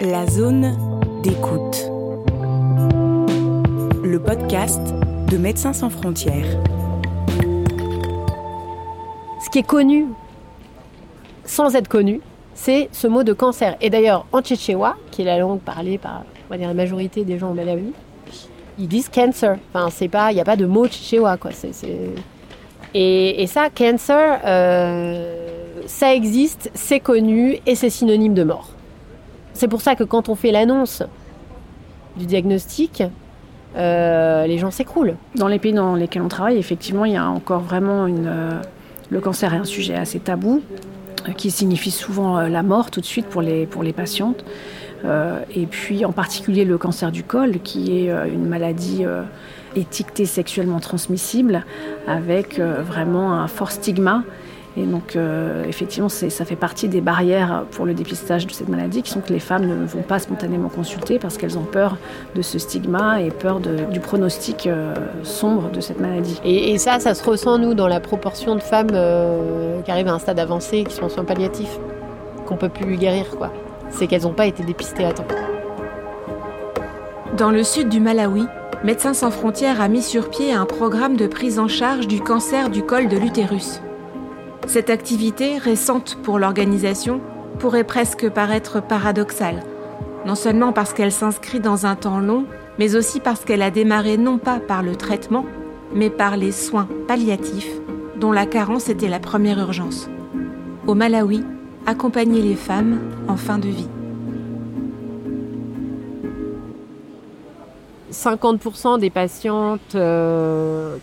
La zone d'écoute. Le podcast de Médecins sans frontières. Ce qui est connu, sans être connu, c'est ce mot de cancer. Et d'ailleurs, en tchétchéwa, qui est la langue parlée par on va dire, la majorité des gens au Malawi, ils disent cancer. Enfin, c'est pas, il n'y a pas de mot tchétchéwa, quoi. Et, ça, cancer, euh, ça existe, c'est connu et c'est synonyme de mort. C'est pour ça que quand on fait l'annonce du diagnostic, euh, les gens s'écroulent. Dans les pays dans lesquels on travaille, effectivement, il y a encore vraiment une. Euh, le cancer est un sujet assez tabou, euh, qui signifie souvent la mort tout de suite pour les, pour les patientes. et puis en particulier le cancer du col, qui est une maladie étiquetée sexuellement transmissible, avec vraiment un fort stigma et donc, euh, effectivement, ça fait partie des barrières pour le dépistage de cette maladie, qui sont que les femmes ne vont pas spontanément consulter parce qu'elles ont peur de ce stigma et peur du pronostic euh, sombre de cette maladie. Et, ça, ça se ressent, nous, dans la proportion de femmes euh, qui arrivent à un stade avancé, qui sont en soins palliatifs, qu'on peut plus guérir, quoi. C'est qu'elles n'ont pas été dépistées à temps. Dans le sud du Malawi, Médecins sans frontières a mis sur pied un programme de prise en charge du cancer du col de l'utérus. Cette activité, récente pour l'organisation, pourrait presque paraître paradoxale, non seulement parce qu'elle s'inscrit dans un temps long, mais aussi parce qu'elle a démarré non pas par le traitement, mais par les soins palliatifs, dont la carence était la première urgence. Au Malawi, accompagner les femmes en fin de vie. 50% des patientes euh,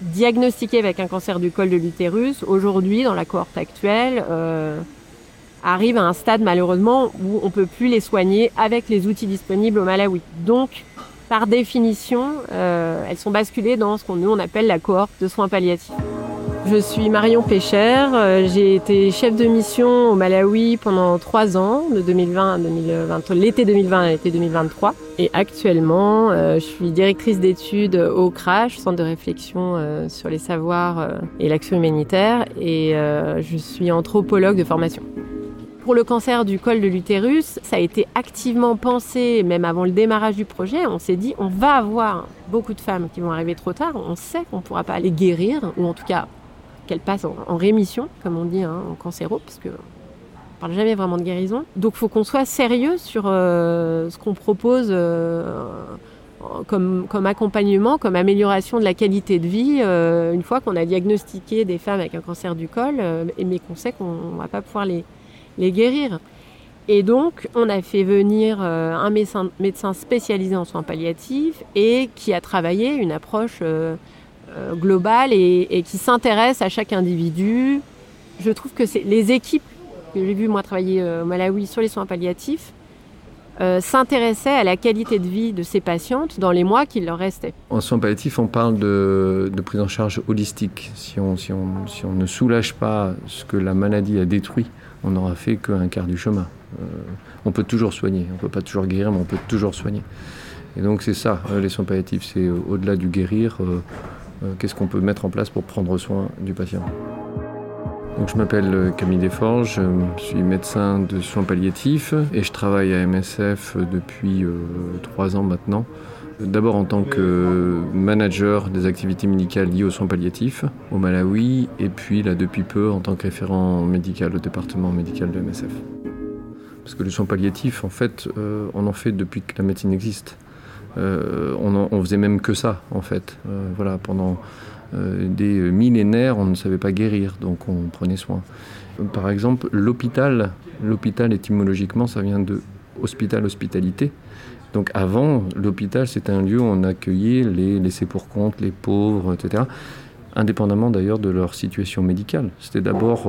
diagnostiqués avec un cancer du col de l'utérus, aujourd'hui, dans la cohorte actuelle, euh, arrivent à un stade malheureusement où on ne peut plus les soigner avec les outils disponibles au Malawi. Donc, par définition, euh, elles sont basculées dans ce qu'on nous on appelle la cohorte de soins palliatifs. Je suis Marion Pécher, euh, j'ai été chef de mission au Malawi pendant trois ans, de 2020 à 2020, l'été 2020 à l'été 2023. Et actuellement, euh, je suis directrice d'études au CRASH, Centre de réflexion euh, sur les savoirs et l'action humanitaire, et je suis anthropologue de formation. Pour le cancer du col de l'utérus, ça a été activement pensé, même avant le démarrage du projet. On s'est dit, on va avoir beaucoup de femmes qui vont arriver trop tard. On sait qu'on ne pourra pas les guérir, ou en tout cas qu'elle passe en, rémission, comme on dit hein, en cancéro, parce que parle jamais vraiment de guérison. Donc, il faut qu'on soit sérieux sur euh, ce qu'on propose euh, comme, accompagnement, comme amélioration de la qualité de vie, euh, une fois qu'on a diagnostiqué des femmes avec un cancer du col, mais qu'on sait qu'on ne va pas pouvoir les, guérir. Et donc, on a fait venir un médecin, spécialisé en soins palliatifs et qui a travaillé une approche globale et, qui s'intéresse à chaque individu. Je trouve que les équipes j'ai vu moi travailler euh, au Malawi sur les soins palliatifs euh, s'intéressaient à la qualité de vie de ces patientes dans les mois qui leur restaient. En soins palliatifs, on parle de, prise en charge holistique. Si on, si, on, si on, ne soulage pas ce que la maladie a détruit, on n'aura fait qu'un quart du chemin. on peut toujours soigner, on ne peut pas toujours guérir, mais on peut toujours soigner. Et donc c'est ça, les soins palliatifs, c'est au-delà du guérir, euh, qu'est-ce qu'on peut mettre en place pour prendre soin du patient? Donc, je m'appelle euh, Camille Desforges, je suis médecin de soins palliatifs et je travaille à MSF depuis euh, trois ans maintenant. D'abord en tant que manager des activités médicales liées aux soins palliatifs au Malawi et puis là depuis peu en tant que référent médical au département médical de MSF. Parce que les soins palliatifs, en fait, on en fait depuis que la médecine existe. Euh, on, faisait même que ça, en fait. Euh, voilà, pendant euh, des millénaires, on ne savait pas guérir, donc on prenait soin. Par exemple, l'hôpital, l'hôpital étymologiquement, ça vient de hospital, hospitalité. Donc avant, l'hôpital, c'était un lieu où on accueillait les laissés pour compte, les pauvres, etc. Indépendamment d'ailleurs de leur situation médicale. C'était d'abord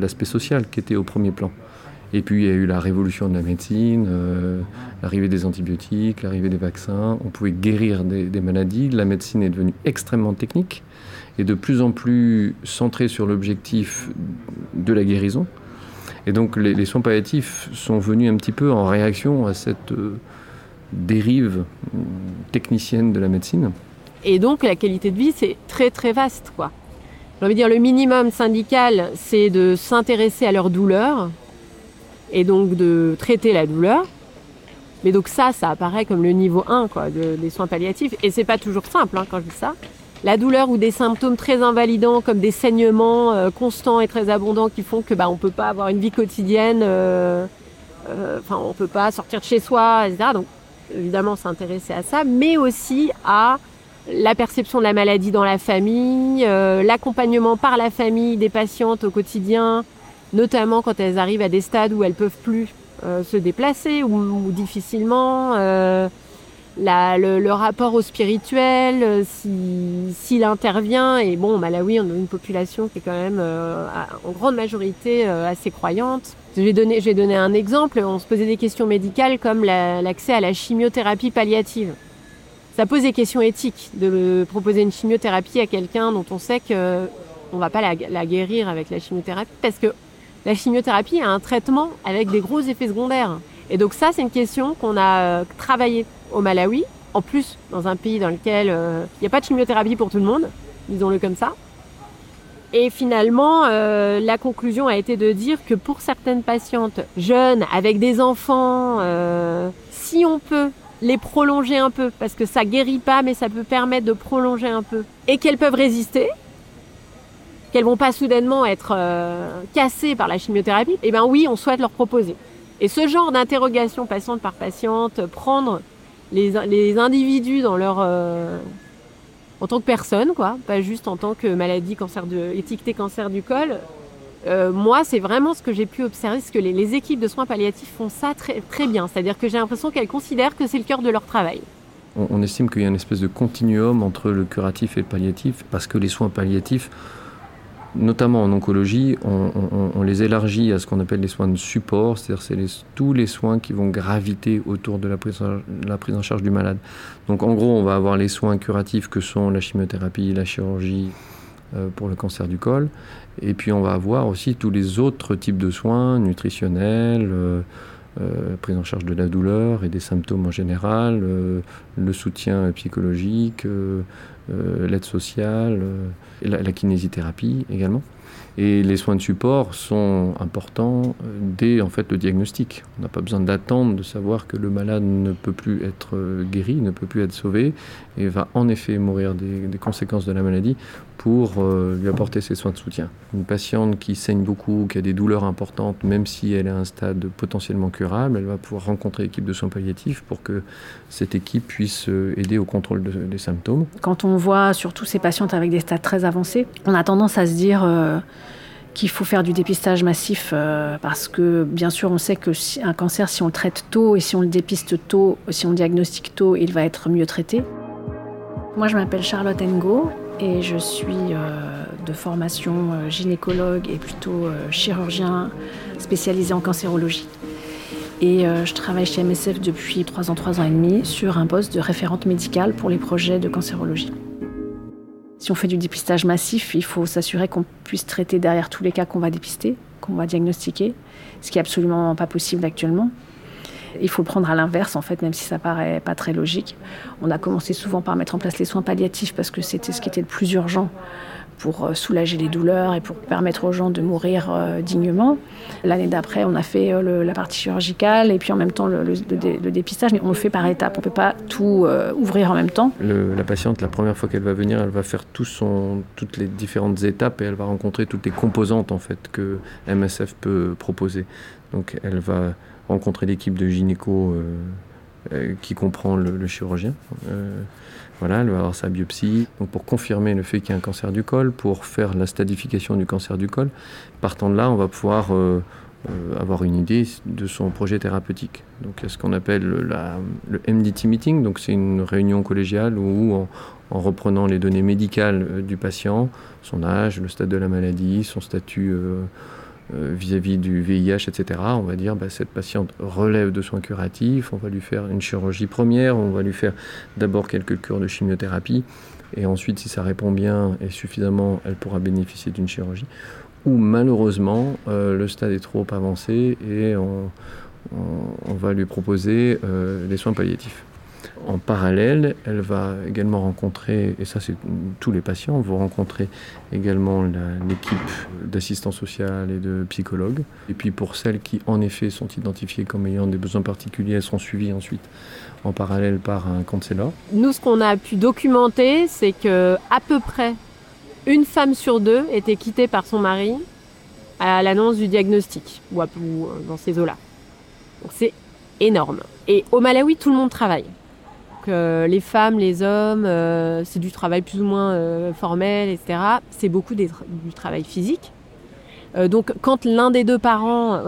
l'aspect social qui était au premier plan. Et puis il y a eu la révolution de la médecine, euh, l'arrivée des antibiotiques, l'arrivée des vaccins. On pouvait guérir des, maladies. La médecine est devenue extrêmement technique et de plus en plus centrée sur l'objectif de la guérison. Et donc les, soins palliatifs sont venus un petit peu en réaction à cette euh, dérive euh, technicienne de la médecine. Et donc la qualité de vie, c'est très très vaste. quoi. J'ai envie de dire, le minimum syndical, c'est de s'intéresser à leur douleur, et donc de traiter la douleur. Mais donc ça, ça apparaît comme le niveau 1 quoi, des soins palliatifs. Et c'est pas toujours simple hein, quand je dis ça. La douleur ou des symptômes très invalidants comme des saignements euh, constants et très abondants qui font que bah, on peut pas avoir une vie quotidienne, euh, euh, enfin on peut pas sortir de chez soi, etc. Donc évidemment s'intéresser à ça, mais aussi à la perception de la maladie dans la famille, l'accompagnement par la famille des patientes au quotidien, notamment quand elles arrivent à des stades où elles peuvent plus euh, se déplacer ou, difficilement. Euh, le, rapport au spirituel, euh, s'il intervient, et bon, Malawi, on a une population qui est quand même en grande majorité assez croyante. Je vais, donner, je un exemple. On se posait des questions médicales comme l'accès à la chimiothérapie palliative. Ça pose des questions éthiques de proposer une chimiothérapie à quelqu'un dont on sait qu'on ne va pas la, la, guérir avec la chimiothérapie parce que la chimiothérapie a un traitement avec des gros effets secondaires. Et donc ça, c'est une question qu'on a euh, travaillé au Malawi. En plus, dans un pays dans lequel euh, il n'y a pas de chimiothérapie pour tout le monde, disons-le comme ça. Et finalement, euh, la conclusion a été de dire que pour certaines patientes jeunes, avec des enfants, si on peut les prolonger un peu, parce que ça guérit pas, mais ça peut permettre de prolonger un peu, et qu'elles peuvent résister, qu'elles vont pas soudainement être euh, cassées par la chimiothérapie, eh bien oui, on souhaite leur proposer. Et ce genre d'interrogation patiente par patiente, prendre les, individus dans leur euh, en tant que personne, quoi, pas juste en tant que maladie cancer de étiqueté cancer du col. Euh, moi, c'est vraiment ce que j'ai pu observer, ce que les, équipes de soins palliatifs font ça très, très bien. C'est-à-dire que j'ai l'impression qu'elles considèrent que c'est le cœur de leur travail. On estime qu'il y a une espèce de continuum entre le curatif et le palliatif, parce que les soins palliatifs notamment en oncologie, on, les élargit à ce qu'on appelle les soins de support, c'est-à-dire c'est tous les soins qui vont graviter autour de la prise, en, charge du malade. Donc en gros, on va avoir les soins curatifs que sont la chimiothérapie, la chirurgie euh, pour le cancer du col, et puis on va avoir aussi tous les autres types de soins nutritionnels. Euh, euh, prise en charge de la douleur et des symptômes en général, le soutien psychologique, l'aide sociale, la, la, kinésithérapie également. Et les soins de support sont importants euh, dès en fait le diagnostic. On n'a pas besoin d'attendre de savoir que le malade ne peut plus être euh, guéri, ne peut plus être sauvé et va en effet mourir des, conséquences de la maladie pour euh, lui apporter ses soins de soutien. Une patiente qui saigne beaucoup, qui a des douleurs importantes, même si elle est à un stade potentiellement curable, elle va pouvoir rencontrer l'équipe de soins palliatifs pour que cette équipe puisse aider au contrôle des symptômes. Quand on voit surtout ces patientes avec des stades très avancés, on a tendance à se dire qu'il faut faire du dépistage massif euh, parce que bien sûr on sait que si un cancer si on le traite tôt et si on le dépiste tôt, si on le diagnostique tôt, il va être mieux traité. Moi je m'appelle Charlotte Ngo et je suis euh, de formation euh, gynécologue et plutôt chirurgien spécialisé en cancérologie. Et je travaille chez MSF depuis 3 ans, 3 ans et demi sur un poste de référente médicale pour les projets de cancérologie. Si on fait du dépistage massif, il faut s'assurer qu'on puisse traiter derrière tous les cas qu'on va dépister, qu'on va diagnostiquer, ce qui est absolument pas possible actuellement. Il faut le prendre à l'inverse, en fait, même si ça paraît pas très logique. On a commencé souvent par mettre en place les soins palliatifs parce que c'était ce qui était le plus urgent pour euh, soulager les douleurs et pour permettre aux gens de mourir euh, dignement. L'année d'après, on a fait euh, la partie chirurgicale et puis en même temps le, dépistage, mais on le fait par étapes. On ne peut pas tout ouvrir en même temps. la patiente, la première fois qu'elle va venir, elle va faire toutes les différentes étapes et elle va rencontrer toutes les composantes en fait que MSF peut proposer. Donc elle va rencontrer l'équipe de gynéco qui comprend le, chirurgien. Voilà, elle va avoir sa biopsie. Donc pour confirmer le fait qu'il y a un cancer du col, pour faire la stadification du cancer du col, partant de là, on va pouvoir euh, euh, avoir une idée de son projet thérapeutique. Donc il y a ce qu'on appelle le MDT meeting, donc c'est une réunion collégiale où en, reprenant les données médicales euh, du patient, son âge, le stade de la maladie, son statut euh, vis-à-vis du VIH, etc., on va dire bah, cette patiente relève de soins curatifs, on va lui faire une chirurgie première, on va lui faire d'abord quelques cures de chimiothérapie, et ensuite, si ça répond bien et suffisamment, elle pourra bénéficier d'une chirurgie. Ou malheureusement, euh, le stade est trop avancé et on, va lui proposer euh, des soins palliatifs. En parallèle, elle va également rencontrer, et ça c'est tous les patients, vont rencontrer également l'équipe d'assistants sociale et de psychologues. Et puis pour celles qui en effet sont identifiées comme ayant des besoins particuliers, elles seront suivies ensuite en parallèle par un counselor. Nous, ce qu'on a pu documenter, c'est que à peu près une femme sur deux était quittée par son mari à l'annonce du diagnostic, ou, ou dans ces eaux-là. Donc c'est énorme. Et au Malawi, tout le monde travaille. Euh, les femmes, les hommes, euh, c'est du travail plus ou moins euh, formel, etc. C'est beaucoup du travail physique. donc quand l'un des deux parents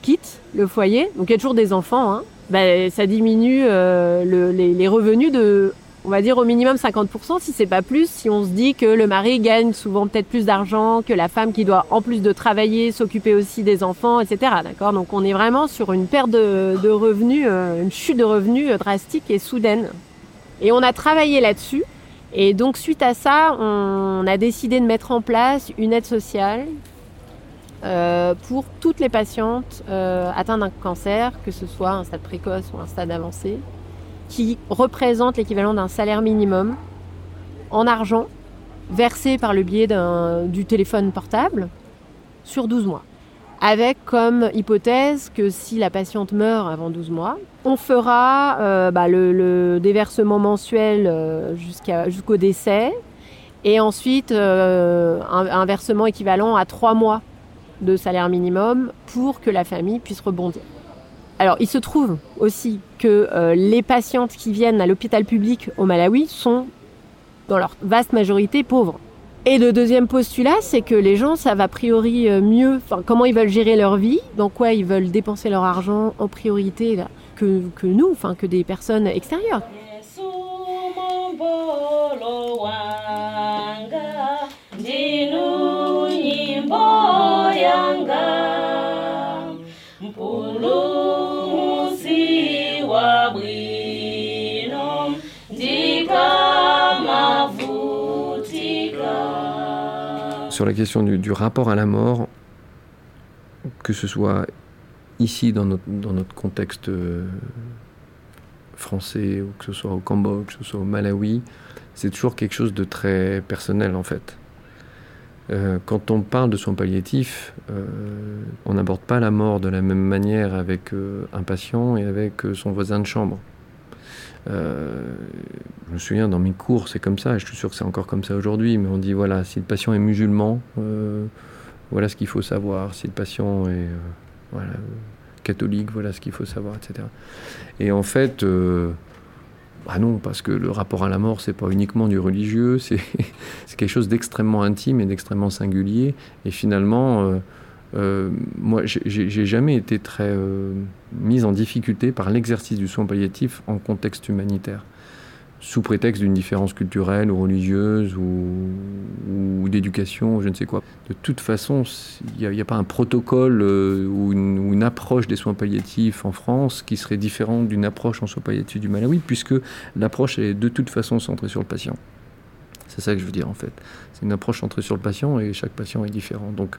quitte le foyer, donc il y a toujours des enfants, hein, ben, ça diminue les, revenus de on va dire au minimum 50%, si c'est pas plus, si on se dit que le mari gagne souvent peut-être plus d'argent que la femme qui doit, en plus de travailler, s'occuper aussi des enfants, etc. D'accord? Donc on est vraiment sur une perte de, revenus, euh, une chute de revenus euh, drastique et soudaine. Et on a travaillé là-dessus. Et donc suite à ça, on a décidé de mettre en place une aide sociale euh, pour toutes les patientes atteintes d'un cancer, que ce soit un stade précoce ou un stade avancé qui représente l'équivalent d'un salaire minimum en argent versé par le biais du téléphone portable sur 12 mois. Avec comme hypothèse que si la patiente meurt avant 12 mois, on fera euh, bah, le, déversement mensuel euh, jusqu'au décès et ensuite euh, un, versement équivalent à 3 mois de salaire minimum pour que la famille puisse rebondir. Alors, il se trouve aussi euh, les patientes qui viennent à l'hôpital public au Malawi sont, dans leur vaste majorité, pauvres. Et le deuxième postulat, c'est que les gens savent a priori euh, mieux comment ils veulent gérer leur vie, dans quoi ils veulent dépenser leur argent en priorité que, nous, enfin que des personnes extérieures. Sur la question du, rapport à la mort, que ce soit ici dans notre, contexte euh, français, ou que ce soit au Cambodge, que ce soit au Malawi, c'est toujours quelque chose de très personnel en fait. Euh, quand on parle de soins palliatifs, euh, on n'aborde pas la mort de la même manière avec un patient et avec son voisin de chambre. Euh, je me souviens dans mes cours, c'est comme ça, et je suis sûr que c'est encore comme ça aujourd'hui, mais on dit voilà, si le patient est musulman, euh, voilà ce qu'il faut savoir. Si le patient est euh, catholique, voilà ce qu'il faut savoir, etc. Et en fait, bah non, parce que le rapport à la mort, c'est pas uniquement du religieux, c'est quelque chose d'extrêmement intime et d'extrêmement singulier. Et finalement, euh, moi, j'ai jamais été très euh, mise en difficulté par l'exercice du soin palliatif en contexte humanitaire, sous prétexte d'une différence culturelle ou religieuse ou, d'éducation, je ne sais quoi. De toute façon, il n'y a, pas un protocole euh, ou, une, approche des soins palliatifs en France qui serait différente d'une approche en soins palliatifs du Malawi, puisque l'approche est de toute façon centrée sur le patient. C'est ça que je veux dire en fait. C'est une approche centrée sur le patient et chaque patient est différent. Donc,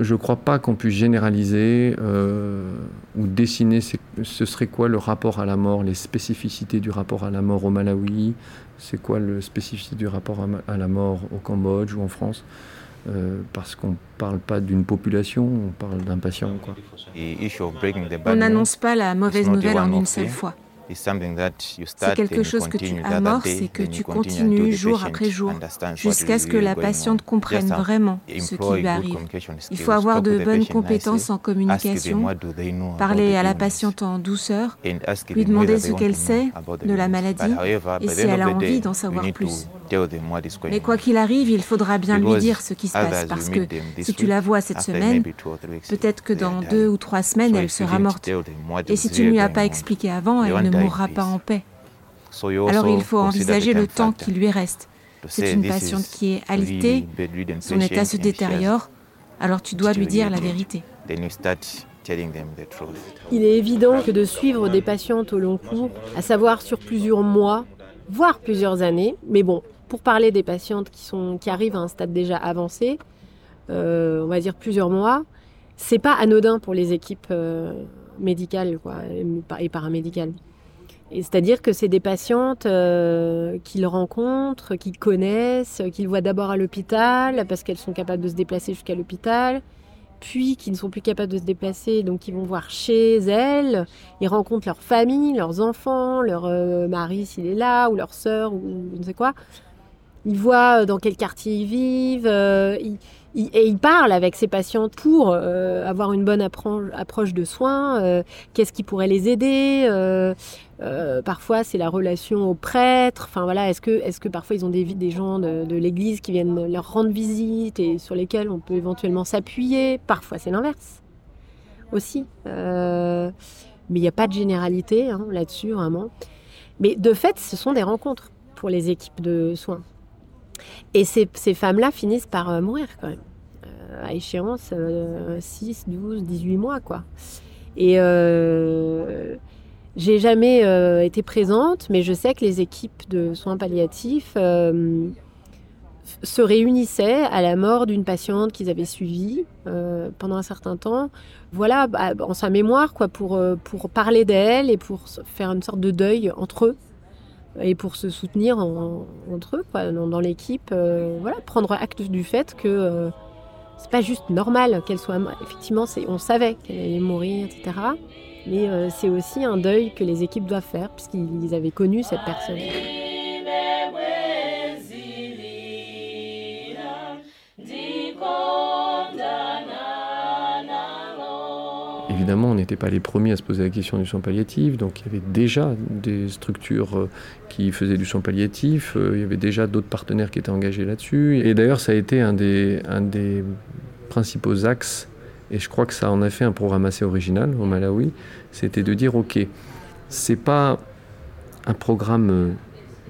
je ne crois pas qu'on puisse généraliser euh, ou dessiner ce serait quoi le rapport à la mort, les spécificités du rapport à la mort au Malawi, c'est quoi le spécificité du rapport à, la mort au Cambodge ou en France. Euh, parce qu'on ne parle pas d'une population, on parle d'un patient. On n'annonce pas la mauvaise nouvelle en une seule fois. C'est quelque chose que tu amorces et que tu continues jour après jour jusqu'à ce que la patiente comprenne vraiment ce qui lui arrive. Il faut avoir de bonnes compétences en communication, parler à la patiente en douceur, lui demander ce qu'elle sait de la maladie et si elle a envie d'en savoir plus. Mais quoi qu'il arrive, il faudra bien lui dire ce qui se passe parce que si tu la vois cette semaine, peut-être que dans deux ou trois semaines, elle sera morte. Et si tu ne lui as pas expliqué avant, elle ne mourra pas en paix. Alors il faut envisager le temps qui lui reste. C'est une patiente qui est alitée, son état se détériore, alors tu dois lui dire la vérité. Il est évident que de suivre des patientes au long cours, à savoir sur plusieurs mois, voire plusieurs années, mais bon, pour parler des patientes qui, sont, qui arrivent à un stade déjà avancé, euh, on va dire plusieurs mois, c'est pas anodin pour les équipes euh, médicales quoi, et paramédicales. C'est-à-dire que c'est des patientes euh, qu'ils rencontrent, qu'ils connaissent, qu'ils voient d'abord à l'hôpital parce qu'elles sont capables de se déplacer jusqu'à l'hôpital, puis qui ne sont plus capables de se déplacer, donc ils vont voir chez elles, ils rencontrent leur famille, leurs enfants, leur euh, mari s'il est là, ou leur sœur, ou je ne sais quoi. Ils voient dans quel quartier ils vivent, et il parle avec ses patientes pour euh, avoir une bonne approche de soins, euh, qu'est-ce qui pourrait les aider. Euh, parfois, c'est la relation au prêtre. Enfin voilà, est-ce que, parfois ils ont des, gens de, de l'Église qui viennent leur rendre visite et sur lesquels on peut éventuellement s'appuyer? Parfois, c'est l'inverse aussi. mais il n'y a pas de généralité hein, là-dessus vraiment. Mais de fait, ce sont des rencontres pour les équipes de soins. Et ces, femmes-là finissent par euh, mourir quand même, euh, à échéance 6, 12, 18 mois quoi. Et euh, j'ai jamais été présente, mais je sais que les équipes de soins palliatifs se réunissaient à la mort d'une patiente qu'ils avaient suivie pendant un certain temps, voilà, bah, en sa mémoire, quoi, pour, pour parler d'elle et pour faire une sorte de deuil entre eux et pour se soutenir entre eux, dans, l'équipe, euh, voilà, prendre acte du fait que euh, c'est pas juste normal qu'elle soit. Effectivement, on savait qu'elle allait mourir, etc. Mais euh, c'est aussi un deuil que les équipes doivent faire, puisqu'ils avaient connu cette personne. Évidemment, on n'était pas les premiers à se poser la question du soin palliatif, donc il y avait déjà des structures euh, qui faisaient du soin palliatif, euh, il y avait déjà d'autres partenaires qui étaient engagés là-dessus. Et d'ailleurs, ça a été un des, principaux axes, et je crois que ça en a fait un programme assez original au Malawi, c'était de dire, ok, c'est pas un programme euh,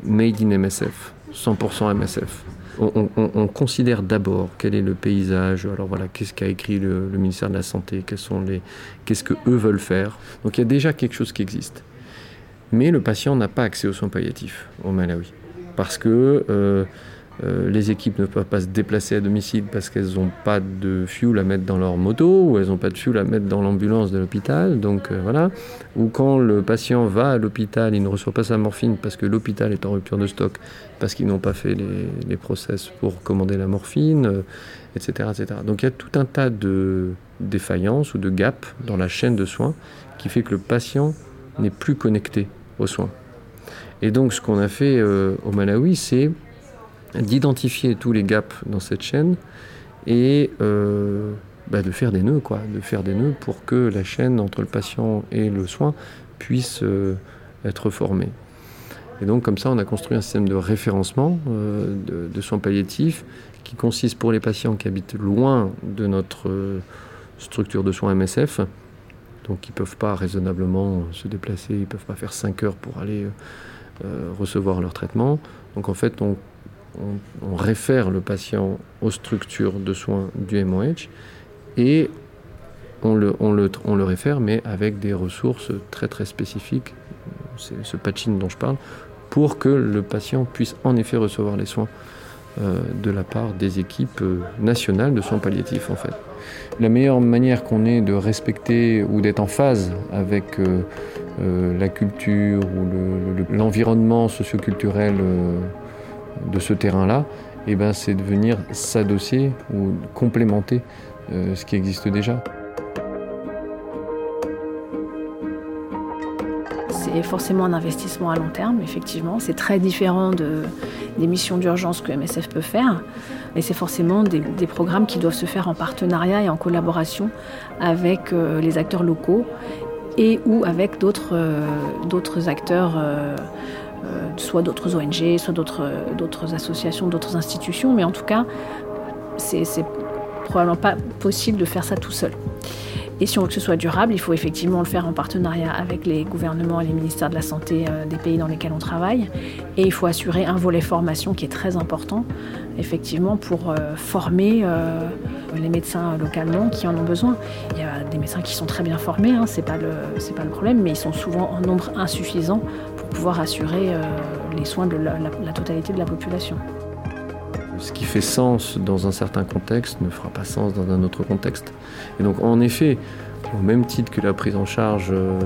made in MSF, 100% MSF on, considère d'abord quel est le paysage, alors voilà, qu'est-ce qu'a écrit le, ministère de la Santé, qu'est-ce que eux veulent faire? Donc il y a déjà quelque chose qui existe. Mais le patient n'a pas accès aux soins palliatifs au Malawi. Parce que euh, euh, les équipes ne peuvent pas se déplacer à domicile parce qu'elles n'ont pas de fuel à mettre dans leur moto ou elles n'ont pas de fuel à mettre dans l'ambulance de l'hôpital. Donc euh, voilà. Ou quand le patient va à l'hôpital, il ne reçoit pas sa morphine parce que l'hôpital est en rupture de stock, parce qu'ils n'ont pas fait les, process pour commander la morphine, etc., euh, etc. Donc il y a tout un tas de défaillances ou de gaps dans la chaîne de soins qui fait que le patient n'est plus connecté aux soins. Et donc ce qu'on a fait au Malawi, c'est d'identifier tous les gaps dans cette chaîne et euh, bah, de faire des nœuds, quoi, de faire des nœuds pour que la chaîne entre le patient et le soin puisse euh, être formée. Et donc comme ça, on a construit un système de référencement euh, de, soins palliatifs qui consiste pour les patients qui habitent loin de notre structure de soins MSF, donc qui ne peuvent pas raisonnablement se déplacer, ils ne peuvent pas faire 5 heures pour aller recevoir leur traitement. Donc en fait, on on, réfère le patient aux structures de soins du MOH et on le, on, réfère, mais avec des ressources très très spécifiques, c'est ce patching dont je parle, pour que le patient puisse en effet recevoir les soins euh, de la part des équipes euh, nationales de soins palliatifs en fait. La meilleure manière qu'on ait de respecter ou d'être en phase avec euh, la culture ou l'environnement socioculturel de ce terrain-là, eh ben, c'est de venir s'adosser ou complémenter euh, ce qui existe déjà. C'est forcément un investissement à long terme, effectivement. C'est très différent de, des missions d'urgence que MSF peut faire. Et c'est forcément des, programmes qui doivent se faire en partenariat et en collaboration avec euh, les acteurs locaux et ou avec d'autres euh, acteurs soit d'autres ONG, soit d'autres associations, d'autres institutions, mais en tout cas, c'est probablement pas possible de faire ça tout seul. Et si on veut que ce soit durable, il faut effectivement le faire en partenariat avec les gouvernements et les ministères de la Santé euh, des pays dans lesquels on travaille. Et il faut assurer un volet formation qui est très important, effectivement, pour euh, former les médecins localement qui en ont besoin. Il y a des médecins qui sont très bien formés, hein, c'est pas le problème, mais ils sont souvent en nombre insuffisant pouvoir assurer euh, les soins de la, totalité de la population. Ce qui fait sens dans un certain contexte ne fera pas sens dans un autre contexte. Et donc en effet, au même titre que la prise en charge euh,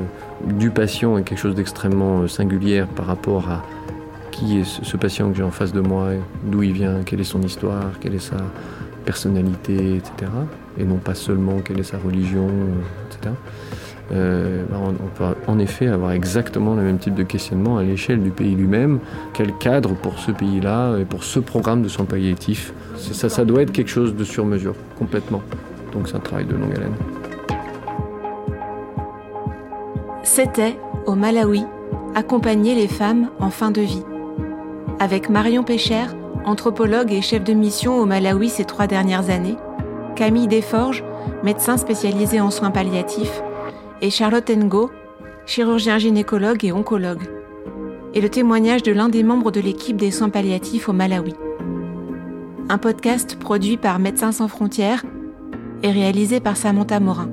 du patient est quelque chose d'extrêmement euh, singulier par rapport à qui est ce patient que j'ai en face de moi, d'où il vient, quelle est son histoire, quelle est sa personnalité, etc. Et non pas seulement quelle est sa religion, etc. Euh, bah, on, peut en effet avoir exactement le même type de questionnement à l'échelle du pays lui-même. Quel cadre pour ce pays-là et pour ce programme de soins palliatifs? Ça, ça doit être quelque chose de sur mesure, complètement. Donc c'est un travail de longue haleine. C'était, au Malawi, accompagner les femmes en fin de vie. Avec Marion Pécher, anthropologue et chef de mission au Malawi ces trois dernières années, Camille Desforges, médecin spécialisé en soins palliatifs, et Charlotte Ngo, chirurgien gynécologue et oncologue, et le témoignage de l'un des membres de l'équipe des soins palliatifs au Malawi. Un podcast produit par Médecins sans frontières et réalisé par Samantha Morin.